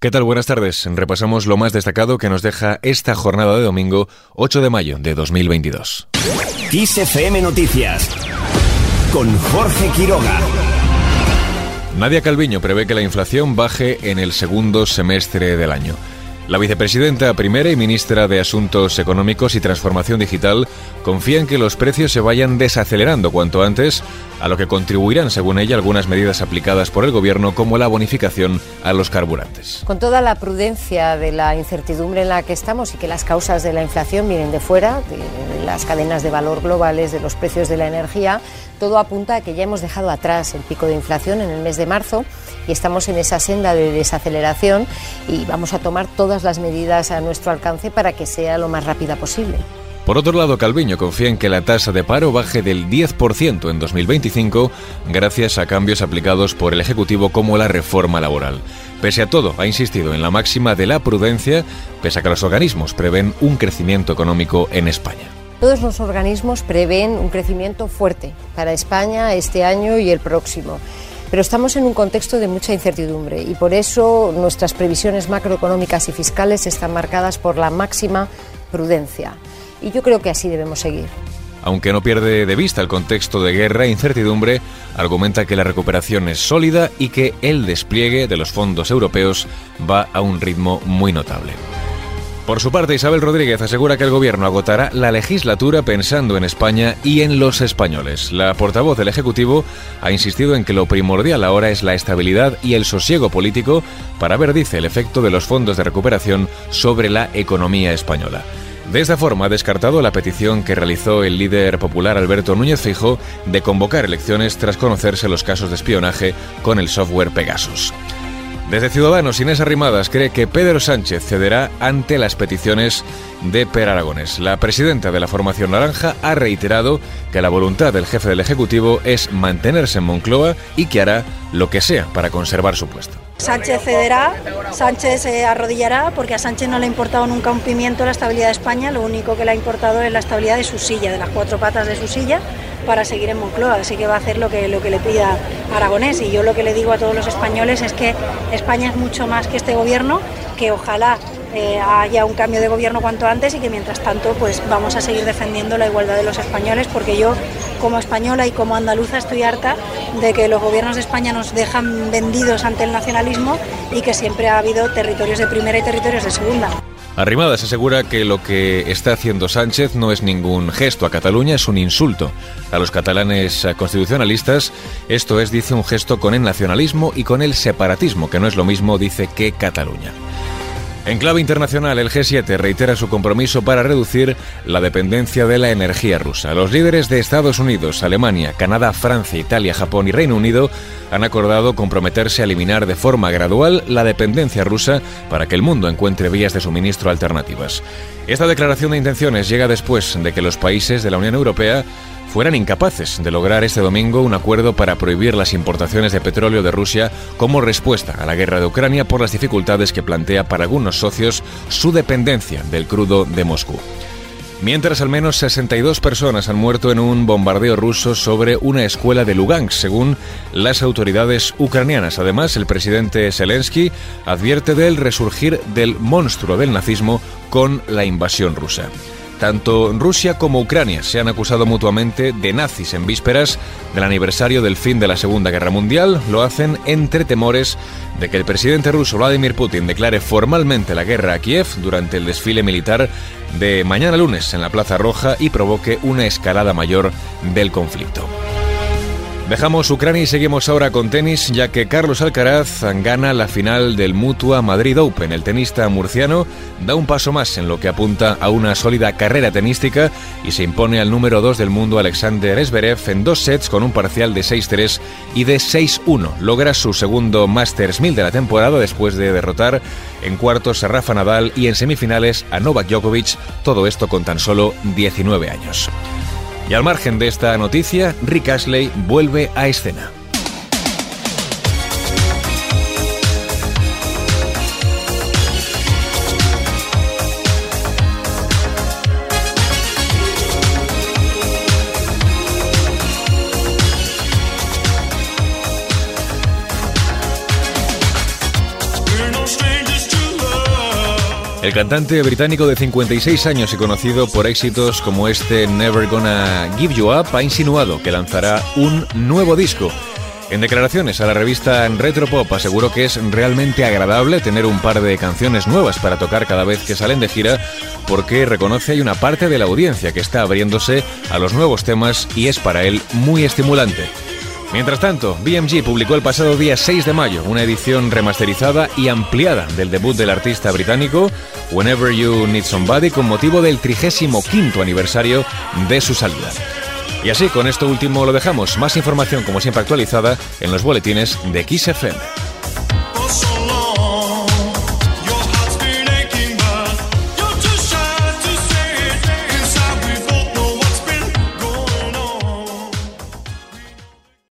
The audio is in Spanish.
¿Qué tal? Buenas tardes. Repasamos lo más destacado que nos deja esta jornada de domingo 8 de mayo de 2022. XFM Noticias con Jorge Quiroga. Nadia Calviño prevé que la inflación baje en el segundo semestre del año. La vicepresidenta primera y ministra de Asuntos Económicos y Transformación Digital confía en que los precios se vayan desacelerando cuanto antes, a lo que contribuirán, según ella, algunas medidas aplicadas por el Gobierno, como la bonificación a los carburantes. Con toda la prudencia de la incertidumbre en la que estamos y que las causas de la inflación vienen de fuera, de las cadenas de valor globales, de los precios de la energía, todo apunta a que ya hemos dejado atrás el pico de inflación en el mes de marzo y estamos en esa senda de desaceleración y vamos a tomar todas las medidas a nuestro alcance para que sea lo más rápida posible. Por otro lado, Calviño confía en que la tasa de paro baje del 10% en 2025 gracias a cambios aplicados por el Ejecutivo como la reforma laboral. Pese a todo, ha insistido en la máxima de la prudencia, pese a que los organismos prevén un crecimiento económico en España. Todos los organismos prevén un crecimiento fuerte para España este año y el próximo. Pero estamos en un contexto de mucha incertidumbre y por eso nuestras previsiones macroeconómicas y fiscales están marcadas por la máxima prudencia. Y yo creo que así debemos seguir. Aunque no pierde de vista el contexto de guerra e incertidumbre, argumenta que la recuperación es sólida y que el despliegue de los fondos europeos va a un ritmo muy notable. Por su parte, Isabel Rodríguez asegura que el gobierno agotará la legislatura pensando en España y en los españoles. La portavoz del Ejecutivo ha insistido en que lo primordial ahora es la estabilidad y el sosiego político para ver, dice, el efecto de los fondos de recuperación sobre la economía española. De esta forma ha descartado la petición que realizó el líder popular Alberto Núñez Fijo de convocar elecciones tras conocerse los casos de espionaje con el software Pegasus. Desde Ciudadanos, Inés Arrimadas cree que Pedro Sánchez cederá ante las peticiones de Per Aragones. La presidenta de la formación naranja ha reiterado que la voluntad del jefe del Ejecutivo es mantenerse en Moncloa y que hará lo que sea para conservar su puesto. Sánchez cederá, Sánchez se arrodillará, porque a Sánchez no le ha importado nunca un pimiento la estabilidad de España, lo único que le ha importado es la estabilidad de su silla, de las cuatro patas de su silla, para seguir en Moncloa, así que va a hacer lo que, lo que le pida Aragonés. Y yo lo que le digo a todos los españoles es que España es mucho más que este gobierno, que ojalá eh, haya un cambio de gobierno cuanto antes y que mientras tanto pues vamos a seguir defendiendo la igualdad de los españoles porque yo como española y como andaluza estoy harta de que los gobiernos de España nos dejan vendidos ante el nacionalismo y que siempre ha habido territorios de primera y territorios de segunda. Arrimadas asegura que lo que está haciendo Sánchez no es ningún gesto a Cataluña, es un insulto a los catalanes constitucionalistas. Esto es, dice, un gesto con el nacionalismo y con el separatismo, que no es lo mismo, dice, que Cataluña. En clave internacional, el G7 reitera su compromiso para reducir la dependencia de la energía rusa. Los líderes de Estados Unidos, Alemania, Canadá, Francia, Italia, Japón y Reino Unido han acordado comprometerse a eliminar de forma gradual la dependencia rusa para que el mundo encuentre vías de suministro alternativas. Esta declaración de intenciones llega después de que los países de la Unión Europea fueran incapaces de lograr este domingo un acuerdo para prohibir las importaciones de petróleo de Rusia como respuesta a la guerra de Ucrania por las dificultades que plantea para algunos socios su dependencia del crudo de Moscú. Mientras al menos 62 personas han muerto en un bombardeo ruso sobre una escuela de Lugansk, según las autoridades ucranianas. Además, el presidente Zelensky advierte del resurgir del monstruo del nazismo con la invasión rusa. Tanto Rusia como Ucrania se han acusado mutuamente de nazis en vísperas del aniversario del fin de la Segunda Guerra Mundial. Lo hacen entre temores de que el presidente ruso Vladimir Putin declare formalmente la guerra a Kiev durante el desfile militar de mañana lunes en la Plaza Roja y provoque una escalada mayor del conflicto. Dejamos Ucrania y seguimos ahora con tenis, ya que Carlos Alcaraz gana la final del Mutua Madrid Open. El tenista murciano da un paso más en lo que apunta a una sólida carrera tenística y se impone al número 2 del mundo Alexander Zverev en dos sets con un parcial de 6-3 y de 6-1. Logra su segundo Masters 1000 de la temporada después de derrotar en cuartos a Rafa Nadal y en semifinales a Novak Djokovic, todo esto con tan solo 19 años. Y al margen de esta noticia, Rick Ashley vuelve a escena. El cantante británico de 56 años y conocido por éxitos como este Never Gonna Give You Up ha insinuado que lanzará un nuevo disco. En declaraciones a la revista Retropop aseguró que es realmente agradable tener un par de canciones nuevas para tocar cada vez que salen de gira porque reconoce hay una parte de la audiencia que está abriéndose a los nuevos temas y es para él muy estimulante. Mientras tanto, BMG publicó el pasado día 6 de mayo una edición remasterizada y ampliada del debut del artista británico Whenever You Need Somebody con motivo del 35 aniversario de su salida. Y así, con esto último lo dejamos. Más información, como siempre, actualizada en los boletines de XFM.